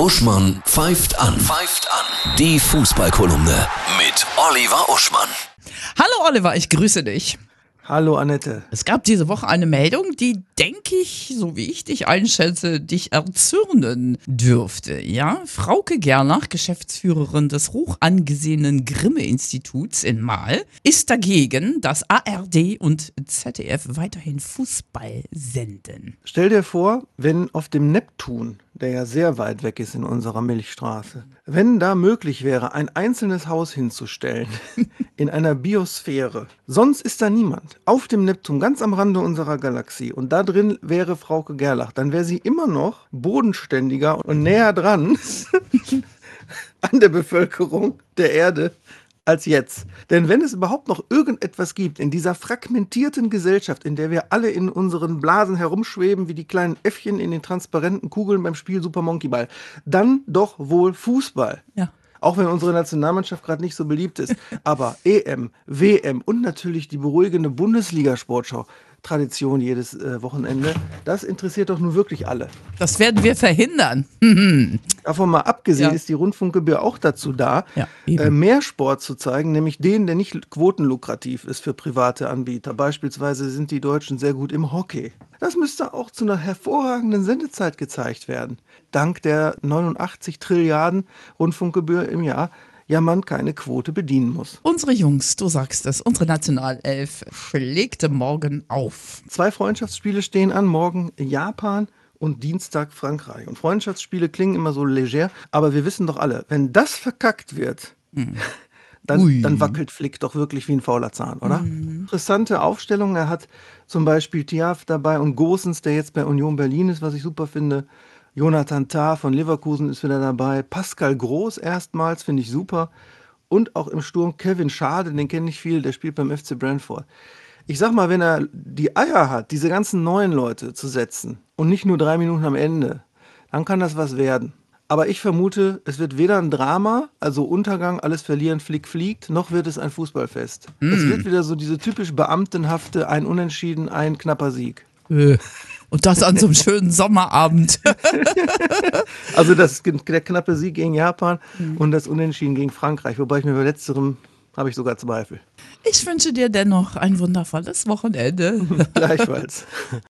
Uschmann pfeift an. Pfeift an. Die Fußballkolumne mit Oliver Uschmann. Hallo Oliver, ich grüße dich. Hallo Annette. Es gab diese Woche eine Meldung, die, denke ich, so wie ich dich einschätze, dich erzürnen dürfte. Ja, Frauke Gernach, Geschäftsführerin des hoch angesehenen Grimme-Instituts in Mahl, ist dagegen, dass ARD und ZDF weiterhin Fußball senden. Stell dir vor, wenn auf dem Neptun, der ja sehr weit weg ist in unserer Milchstraße, wenn da möglich wäre, ein einzelnes Haus hinzustellen in einer Biosphäre. Sonst ist da niemand. Auf dem Neptun, ganz am Rande unserer Galaxie. Und da drin wäre Frauke Gerlach. Dann wäre sie immer noch bodenständiger und näher dran an der Bevölkerung der Erde als jetzt. Denn wenn es überhaupt noch irgendetwas gibt in dieser fragmentierten Gesellschaft, in der wir alle in unseren Blasen herumschweben wie die kleinen Äffchen in den transparenten Kugeln beim Spiel Super Monkey Ball, dann doch wohl Fußball. Ja. Auch wenn unsere Nationalmannschaft gerade nicht so beliebt ist. Aber EM, WM und natürlich die beruhigende Bundesliga-Sportschau Tradition jedes äh, Wochenende. Das interessiert doch nun wirklich alle. Das werden wir verhindern. Davon mal abgesehen Ja. ist die Rundfunkgebühr auch dazu da, Ja, äh, mehr Sport zu zeigen, nämlich den, der nicht quotenlukrativ ist für private Anbieter. Beispielsweise sind die Deutschen sehr gut im Hockey. Das müsste auch zu einer hervorragenden Sendezeit gezeigt werden. Dank der 89 Trilliarden Rundfunkgebühr im Jahr ja man keine Quote bedienen muss. Unsere Jungs, du sagst es, unsere Nationalelf schlägt morgen auf. Zwei Freundschaftsspiele stehen an, morgen Japan und Dienstag Frankreich. Und Freundschaftsspiele klingen immer so leger, aber wir wissen doch alle, wenn das verkackt wird, dann, Ui. dann wackelt Flick doch wirklich wie ein fauler Zahn, oder? Interessante Aufstellung. Er hat zum Beispiel Tiaf dabei und Gosens, der jetzt bei Union Berlin ist, was ich super finde. Jonathan Tah von Leverkusen ist wieder dabei. Pascal Groß erstmals, finde ich super. Und auch im Sturm Kevin Schade, den kenne ich viel, der spielt beim FC Brentford. Ich sag mal, wenn er die Eier hat, diese ganzen neuen Leute zu setzen und nicht nur drei Minuten am Ende, dann kann das was werden. Aber ich vermute, es wird weder ein Drama, also Untergang, alles verlieren, Flick fliegt, noch wird es ein Fußballfest. Es wird wieder so diese typisch beamtenhafte, ein Unentschieden, ein knapper Sieg. Äh, Und das an so einem schönen Sommerabend. Also das, der knappe Sieg gegen Japan und das Unentschieden gegen Frankreich, wobei ich mir bei letzterem habe ich sogar Zweifel. Ich wünsche dir dennoch ein wundervolles Wochenende. Gleichfalls.